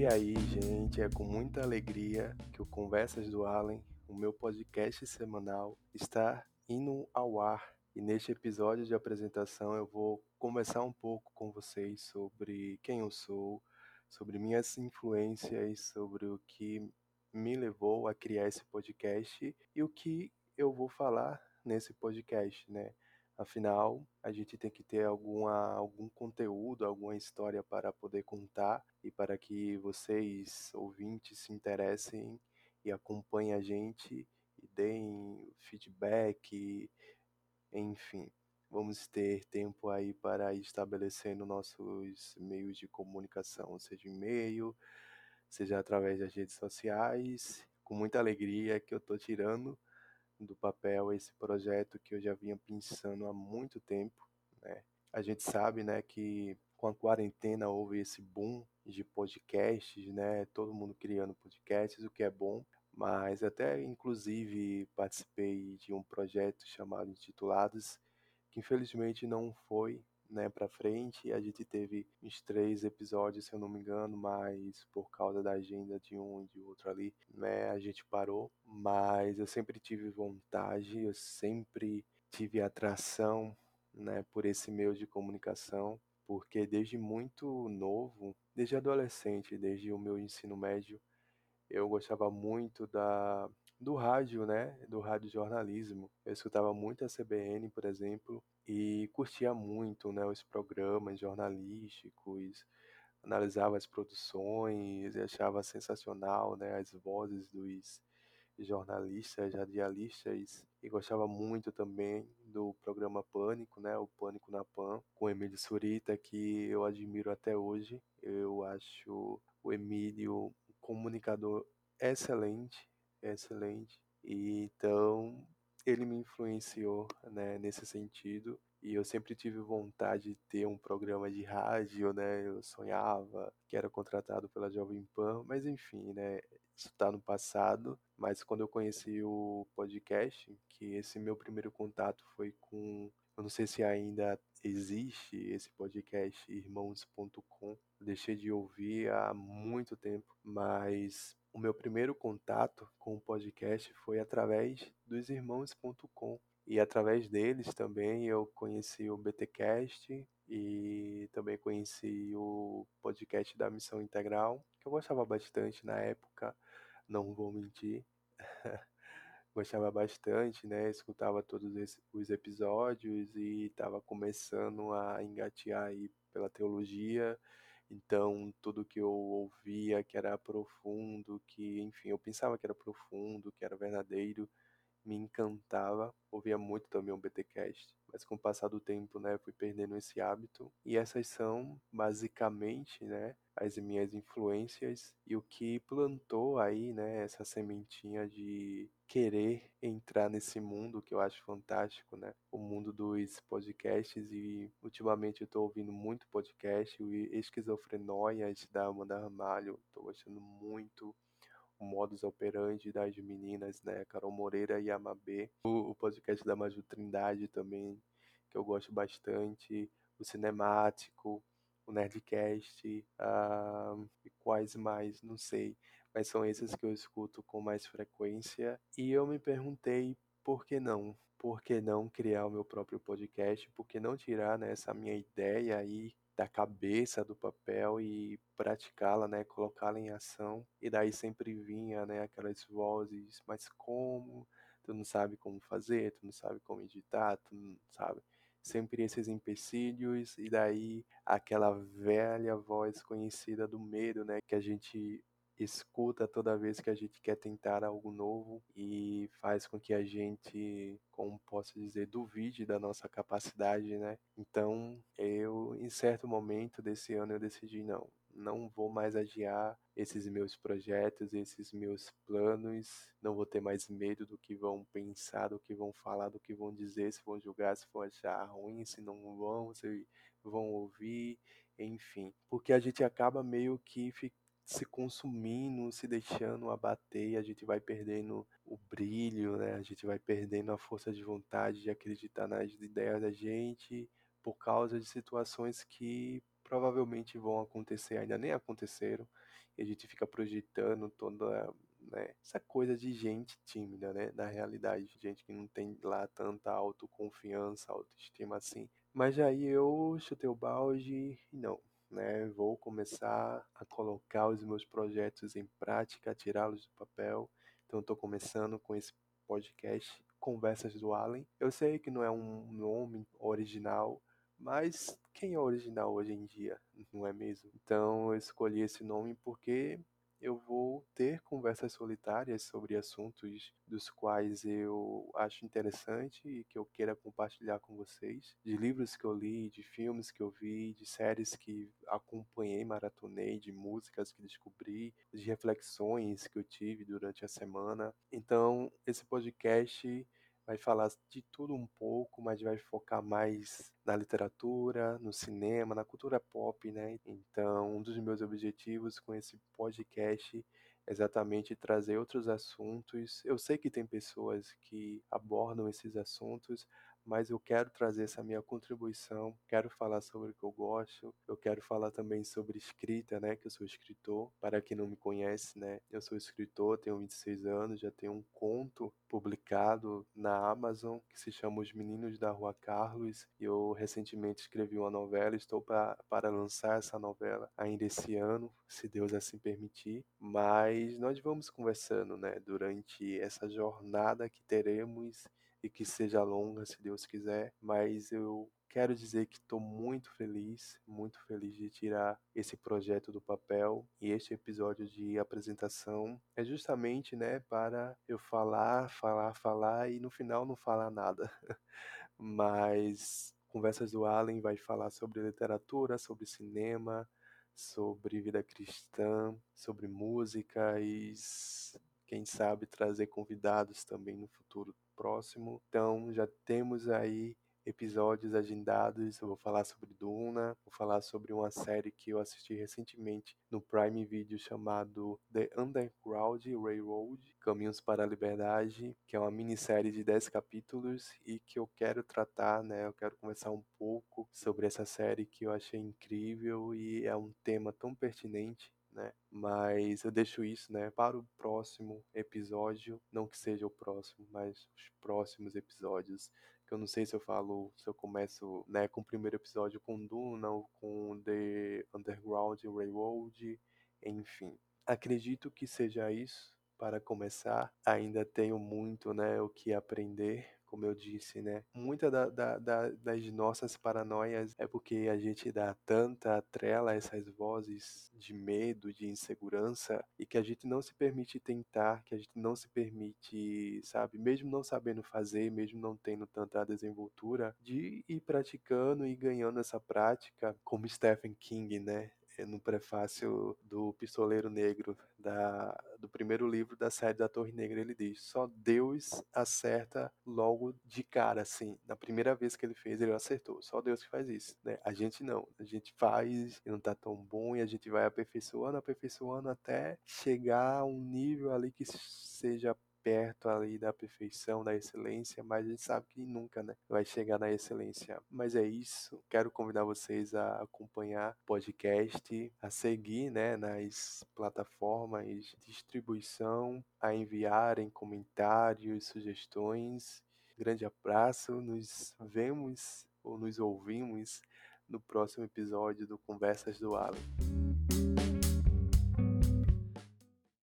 E aí, gente, é com muita alegria que o Conversas do Allen, o meu podcast semanal, está indo ao ar. E neste episódio de apresentação eu vou conversar um pouco com vocês sobre quem eu sou, sobre minhas influências, sobre o que me levou a criar esse podcast e o que eu vou falar nesse podcast, né? Afinal, a gente tem que ter alguma, algum conteúdo, alguma história para poder contar e para que vocês, ouvintes, se interessem e acompanhem a gente e deem feedback, enfim. Vamos ter tempo aí para ir estabelecendo nossos meios de comunicação, seja e-mail, seja através das redes sociais, com muita alegria que eu estou tirando do papel esse projeto que eu já vinha pensando há muito tempo, né? A gente sabe, né, que com a quarentena houve esse boom de podcasts, né? Todo mundo criando podcasts, o que é bom, mas até inclusive participei de um projeto chamado Intitulados, que infelizmente não foi né, para frente. A gente teve uns três episódios, se eu não me engano, mas por causa da agenda de um e de outro ali, né, a gente parou. Mas eu sempre tive vontade, eu sempre tive atração, né, por esse meio de comunicação, porque desde muito novo, desde adolescente, desde o meu ensino médio, eu gostava muito da do rádio, né? Do rádio jornalismo. Eu escutava muito a CBN, por exemplo, e curtia muito, né, os programas jornalísticos, analisava as produções e achava sensacional, né, as vozes dos jornalistas, radialistas e gostava muito também do programa Pânico, né, o Pânico na Pan, com Emílio Surita, que eu admiro até hoje. Eu acho o Emílio comunicador excelente, excelente. E então ele me influenciou, né, nesse sentido. E eu sempre tive vontade de ter um programa de rádio, né? Eu sonhava que era contratado pela Jovem Pan, mas enfim, né? Isso está no passado. Mas quando eu conheci o podcast, que esse meu primeiro contato foi com eu não sei se ainda existe esse podcast irmãos.com. Deixei de ouvir há muito tempo, mas o meu primeiro contato com o podcast foi através dos irmãos.com. E através deles também eu conheci o BTcast e também conheci o podcast da Missão Integral, que eu gostava bastante na época, não vou mentir. gostava bastante, né? Escutava todos os episódios e estava começando a engatear aí pela teologia então, tudo que eu ouvia que era profundo, que, enfim, eu pensava que era profundo, que era verdadeiro, me encantava. Ouvia muito também o BTcast, mas com o passar do tempo, né, fui perdendo esse hábito. E essas são basicamente, né, as minhas influências e o que plantou aí, né, essa sementinha de querer entrar nesse mundo que eu acho fantástico, né? O mundo dos podcasts e ultimamente eu tô ouvindo muito podcast, o Esquizofrenóias da Amanda Ramalho, tô gostando muito modus operandi das meninas, né? Carol Moreira e Amabê. O, o podcast da Maju Trindade também, que eu gosto bastante. O Cinemático, o Nerdcast, uh, e quais mais, não sei. Mas são esses que eu escuto com mais frequência. E eu me perguntei por que não? Por que não criar o meu próprio podcast? Por que não tirar né, essa minha ideia aí da cabeça do papel e praticá-la, né, colocá-la em ação. E daí sempre vinha, né, aquelas vozes, mas como? Tu não sabe como fazer, tu não sabe como editar, tu não sabe. Sempre esses empecilhos e daí aquela velha voz conhecida do medo, né, que a gente escuta toda vez que a gente quer tentar algo novo e faz com que a gente, como posso dizer, duvide da nossa capacidade, né? Então, eu, em certo momento desse ano, eu decidi não, não vou mais adiar esses meus projetos, esses meus planos, não vou ter mais medo do que vão pensar, do que vão falar, do que vão dizer, se vão julgar, se vão achar ruim, se não vão, se vão ouvir, enfim, porque a gente acaba meio que se consumindo, se deixando abater, a gente vai perdendo o brilho, né? A gente vai perdendo a força de vontade de acreditar nas ideias da gente por causa de situações que provavelmente vão acontecer, ainda nem aconteceram e a gente fica projetando toda né, essa coisa de gente tímida, né, na realidade, gente que não tem lá tanta autoconfiança, autoestima assim. Mas aí eu chutei o balde e não, né, vou começar a colocar os meus projetos em prática, tirá-los do papel. Então estou começando com esse podcast Conversas do Allen. Eu sei que não é um nome original, mas quem é original hoje em dia, não é mesmo? Então eu escolhi esse nome porque eu vou ter conversas solitárias sobre assuntos dos quais eu acho interessante e que eu queira compartilhar com vocês, de livros que eu li, de filmes que eu vi, de séries que acompanhei, maratonei, de músicas que descobri, de reflexões que eu tive durante a semana. Então, esse podcast vai falar de tudo um pouco, mas vai focar mais na literatura, no cinema, na cultura pop, né? Então, um dos meus objetivos com esse podcast é exatamente trazer outros assuntos. Eu sei que tem pessoas que abordam esses assuntos, mas eu quero trazer essa minha contribuição, quero falar sobre o que eu gosto, eu quero falar também sobre escrita, né, que eu sou escritor, para quem não me conhece, né, eu sou escritor, tenho 26 anos, já tenho um conto publicado na Amazon que se chama Os Meninos da Rua Carlos, e eu recentemente escrevi uma novela, estou para lançar essa novela ainda esse ano, se Deus assim permitir, mas nós vamos conversando, né, durante essa jornada que teremos e que seja longa, se Deus quiser, mas eu quero dizer que estou muito feliz, muito feliz de tirar esse projeto do papel e este episódio de apresentação é justamente, né, para eu falar, falar, falar e no final não falar nada. mas Conversas do Allen vai falar sobre literatura, sobre cinema, sobre vida cristã, sobre música e quem sabe trazer convidados também no futuro próximo. Então já temos aí episódios agendados. Eu vou falar sobre Duna, vou falar sobre uma série que eu assisti recentemente no Prime Video chamado The Underground Railroad Caminhos para a Liberdade, que é uma minissérie de 10 capítulos e que eu quero tratar, né? Eu quero conversar um pouco sobre essa série que eu achei incrível e é um tema tão pertinente né? Mas eu deixo isso, né, para o próximo episódio, não que seja o próximo, mas os próximos episódios. Que eu não sei se eu falo, se eu começo, né, com o primeiro episódio com Duna ou com The Underground Railroad, enfim. Acredito que seja isso para começar. Ainda tenho muito, né, o que aprender como eu disse, né? Muita da, da, da, das nossas paranoias é porque a gente dá tanta trela a essas vozes de medo, de insegurança, e que a gente não se permite tentar, que a gente não se permite, sabe, mesmo não sabendo fazer, mesmo não tendo tanta desenvoltura, de ir praticando e ganhando essa prática, como Stephen King, né? No prefácio do Pistoleiro Negro, da, do primeiro livro da série da Torre Negra, ele diz: só Deus acerta logo de cara, assim. Na primeira vez que ele fez, ele acertou. Só Deus que faz isso, né? A gente não. A gente faz e não tá tão bom e a gente vai aperfeiçoando, aperfeiçoando até chegar a um nível ali que seja perto ali da perfeição, da excelência, mas a gente sabe que nunca, né, vai chegar na excelência. Mas é isso. Quero convidar vocês a acompanhar o podcast, a seguir, né, nas plataformas de distribuição, a enviarem comentários, sugestões. Grande abraço, nos vemos ou nos ouvimos no próximo episódio do Conversas do Alan.